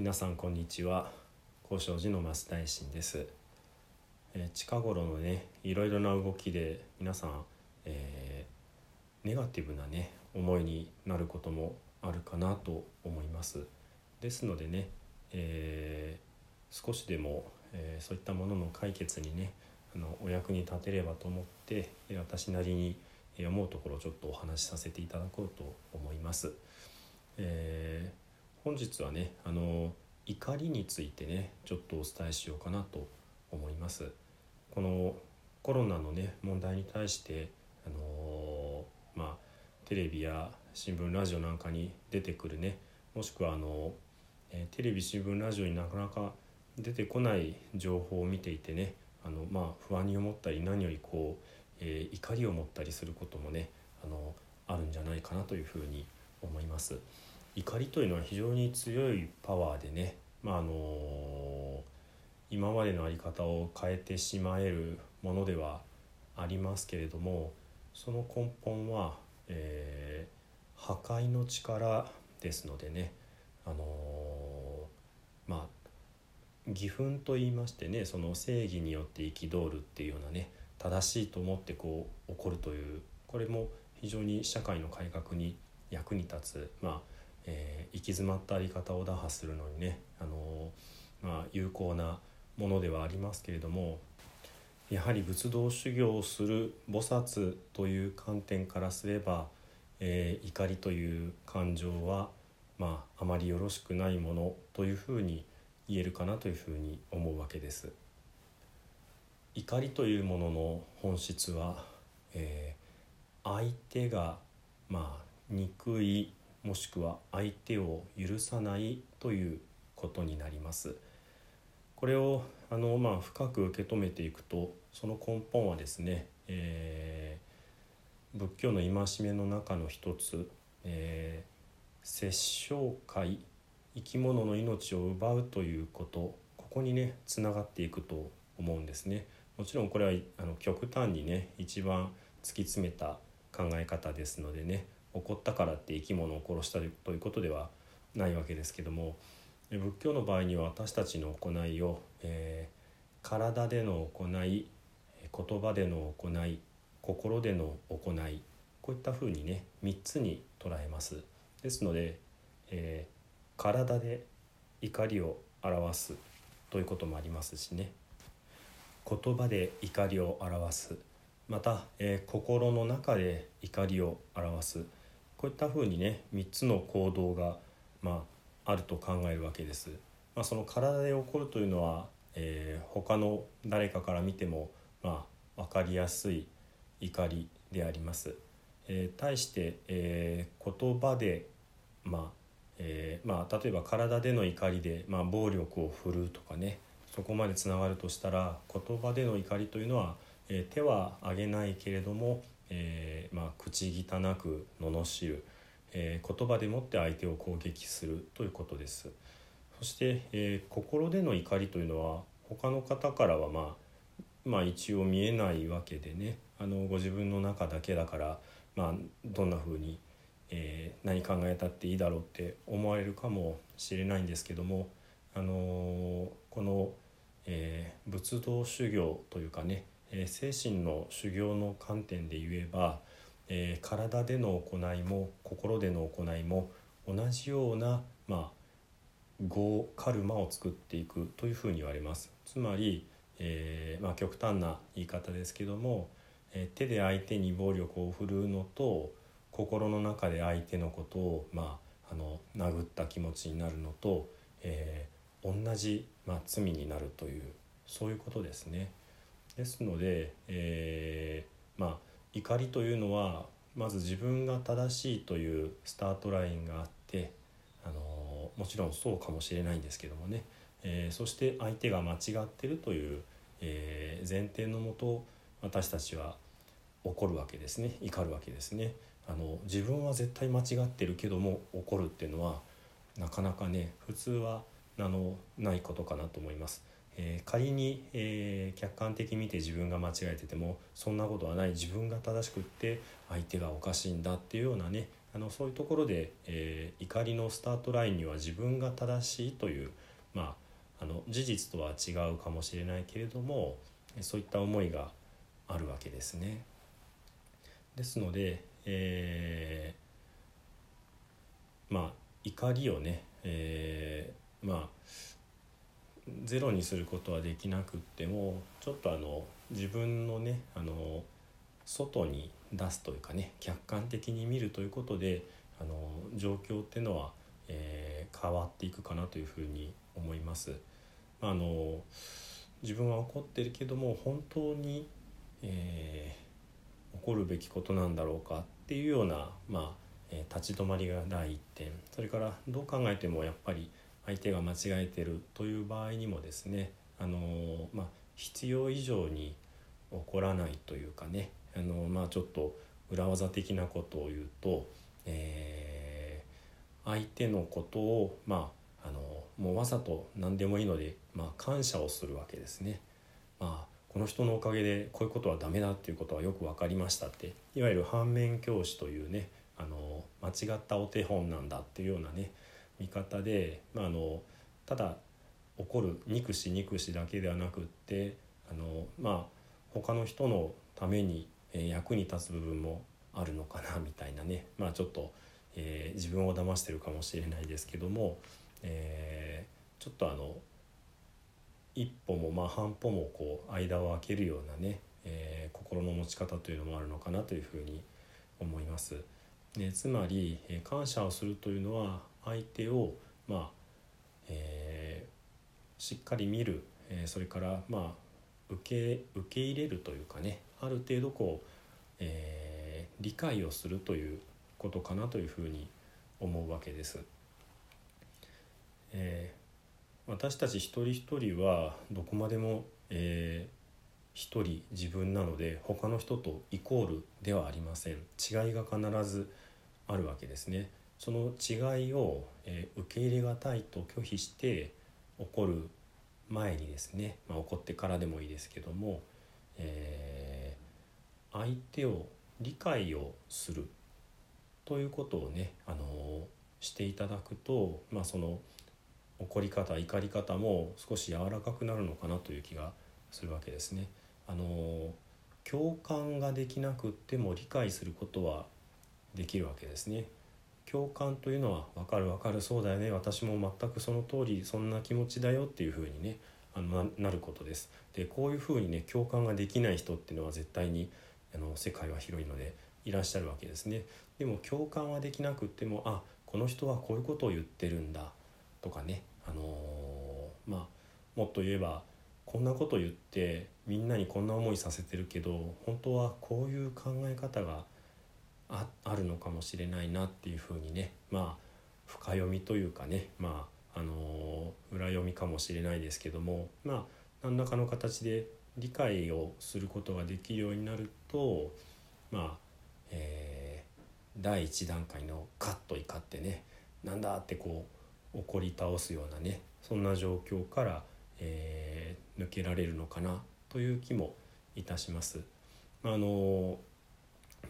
皆さんこんにちは。高尚寺の増大臣です、えー近頃のねいろいろな動きで皆さん、えーネガティブなね思いになることもあるかなと思います。ですのでね、えー少しでも、えそういったものの解決にねあのお役に立てればと思って私なりに思うところをちょっとお話しさせていただこうと思います。えー本日はねあの怒りについてねちょっとお伝えしようかなと思います。このコロナのね問題に対してあのまあテレビや新聞ラジオなんかに出てくるねもしくはあの、えーテレビ新聞ラジオになかなか出てこない情報を見ていてねあのまあ不安に思ったり何よりこう、えー怒りを持ったりすることもねあのあるんじゃないかなというふうに思います。怒りというのは非常に強いパワーでね、まああの今までの在り方を変えてしまえるものではありますけれどもその根本は、えー破壊の力ですのでね、あのまあ義憤と言いましてねその正義によって憤るっていうようなね正しいと思ってこう怒るというこれも非常に社会の改革に役に立つ、まあえー行き詰まった在り方を打破するのにね、あのまあ、有効なものではありますけれどもやはり仏道修行をする菩薩という観点からすれば、えー怒りという感情は、まあ、あまりよろしくないものというふうに言えるかなというふうに思うわけです。怒りというものの本質は、えー相手がまあ憎いもしくは相手を許さないということになります。これをあの、まあ、深く受け止めていくとその根本はですね、えー仏教の戒めの中の一つ、えー殺生戒生き物の命を奪うということここにねつながっていくと思うんですね。もちろんこれはあの極端にね一番突き詰めた考え方ですのでね怒ったからって生き物を殺したということではないわけですけども仏教の場合には私たちの行いを、えー体での行い言葉での行い心での行いこういったふうにね3つに捉えます。ですので、えー体で怒りを表すということもありますしね。言葉で怒りを表す。また、えー心の中で怒りを表す。こういったふうにね3つの行動が、まあ、あると考えるわけです。まあ、その体で起こるというのは、えー他の誰かから見ても、まあ、分かりやすい怒りであります。えー対して、えー言葉で、まあえーまあ、例えば体での怒りで、まあ、暴力を振るうとかねそこまでつながるとしたら言葉での怒りというのは、えー手は挙げないけれども、えーまあ、口汚く罵る、えー言葉でもって相手を攻撃するということです。そして、えー心での怒りというのは他の方からは、まあ、まあ一応見えないわけでねあのご自分の中だけだから、まあ、どんな風に、えー何考えたっていいだろうって思われるかもしれないんですけども、あのこの、えー仏道修行というかね、え精神の修行の観点で言えば、え体での行いも心での行いも同じような、まあ、業カルマを作っていくというふうに言われますつまり、えーまあ、極端な言い方ですけども、え手で相手に暴力を振るうのと心の中で相手のことを、まあ、あの殴った気持ちになるのと、えー同じ、まあ、罪になるというそういうことですね。ですので、えーまあ怒りというのはまず自分が正しいというスタートラインがあってあのもちろんそうかもしれないんですけどもね、えーそして相手が間違ってるという、えー前提のもと私たちは怒るわけですね。怒るわけですね。あの自分は絶対間違ってるけども怒るっていうのはなかなかね普通はあのないことかなと思います。えー仮に、えー客観的に見て自分が間違えててもそんなことはない自分が正しくって相手がおかしいんだっていうようなねあのそういうところで、えー、怒りのスタートラインには自分が正しいという、まあ、あの事実とは違うかもしれないけれどもそういった思いがあるわけですね。ですので、えー、まあ怒りをね、えー、まあゼロにすることはできなくってもちょっとあの自分のねあの外に出すというかね客観的に見るということであの状況っていうのは、えー、変わっていくかなというふうに思います。あの自分は怒ってるけども本当に、えー、怒るべきことなんだろうかっていうような、まあえー、立ち止まりが第一点それからどう考えてもやっぱり相手が間違えてるという場合にもですねあの、まあ、必要以上に怒らないというかねあの、まあ、ちょっと裏技的なことを言うと、えー、相手のことを、まあ、あのもうわざと何でもいいので、まあ、感謝をするわけですね。まあこの人のおかげでこういうことはダメだっていうことはよく分かりましたっていわゆる反面教師というねあの間違ったお手本なんだっていうようなね見方で、まあ、あのただ怒る憎し憎しだけではなくってあのまあ他の人のためにえ役に立つ部分もあるのかなみたいなねまあちょっと、えー、自分を騙してるかもしれないですけども、えー、ちょっとあの一歩もまあ半歩もこう間を空けるようなね、えー、心の持ち方というのもあるのかなというふうに思います。でつまり、え感謝をするというのは相手をまあ、えー、しっかり見る、えー、それからまあ受け受け入れるというかねある程度こう、えー、理解をするということかなというふうに思うわけです。えー、私たち一人一人はどこまでも、えー、一人自分なので他の人とイコールではありません違いが必ずあるわけですねその違いを、えー、受け入れがたいと拒否して起こる前にですね、まあ、起こってからでもいいですけども、えー、相手を理解をするということをね、あのしていただくと、まあ、その怒り方怒り方も少し柔らかくなるのかなという気がするわけですね。あの共感ができなくっても理解することはできるわけですね。共感というのは分かる分かるそうだよね私も全くその通りそんな気持ちだよっていうふうにねあのなることです。でこういうふうにね共感ができない人っていうのは絶対にあの世界は広いのでいらっしゃるわけですね。でも共感はできなくってもあこの人はこういうことを言ってるんだとかね、あのー、まあ、もっと言えばこんなこと言ってみんなにこんな思いさせてるけど本当はこういう考え方がああるのかもしれないなっていうふうにね。まあ深読みというかね。まああの裏読みかもしれないですけども。まあ何らかの形で理解をすることができるようになるとまあ、えー、第一段階のカッと怒ってね。なんだってこう怒り倒すようなね。そんな状況から、えー、抜けられるのかなという気もいたします。あの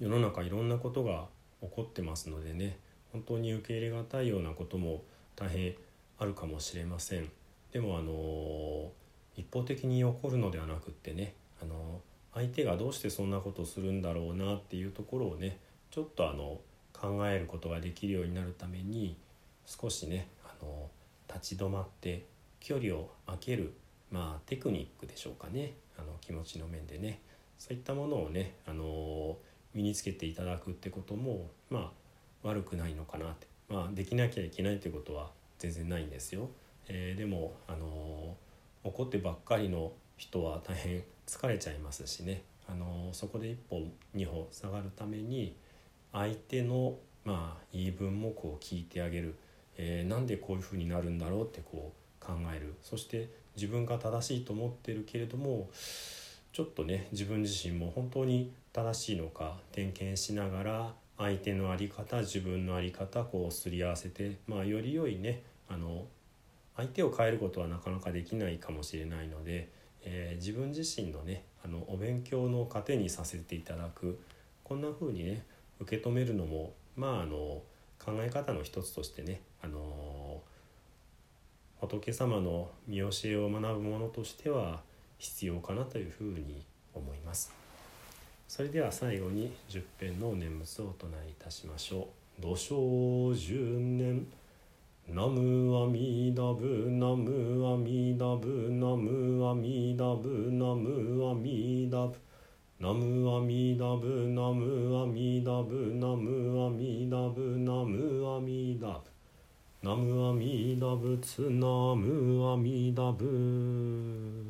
世の中いろんなことが起こってますのでね本当に受け入れがたいようなことも大変あるかもしれません。でもあの一方的に起こるのではなくってねあの相手がどうしてそんなことするんだろうなっていうところをねちょっとあの考えることができるようになるために少しねあの立ち止まって距離を空けるまあテクニックでしょうかね。あの気持ちの面でね。そういったものをねあの身につけていただくってこともまあ悪くないのかなって。まあできなきゃいけないってことは全然ないんですよ。えー、でもあのー、怒ってばっかりの人は大変疲れちゃいますしね、あのー、そこで一歩二歩下がるために相手のまあ言い分もこう聞いてあげる、えー、なんでこういうふうになるんだろうってこう考える。そして自分が正しいと思ってるけれどもちょっとね自分自身も本当に正しいのか点検しながら相手の在り方自分の在り方こうすり合わせて、まあ、より良いねあの相手を変えることはなかなかできないかもしれないので、えー、自分自身のねあのお勉強の糧にさせていただくこんな風にね受け止めるのもまああの考え方の一つとしてねあの仏様の見教えを学ぶものとしては必要かなというふうに思います。それでは最後に十遍の念仏をお唱えいたしましょう。土生十年ナムアミダブナムアミダブナムアミダブナムアミダブナムアミダブナムアミダブナムアミダブナムアミダブナムアミダブツナムアミダブ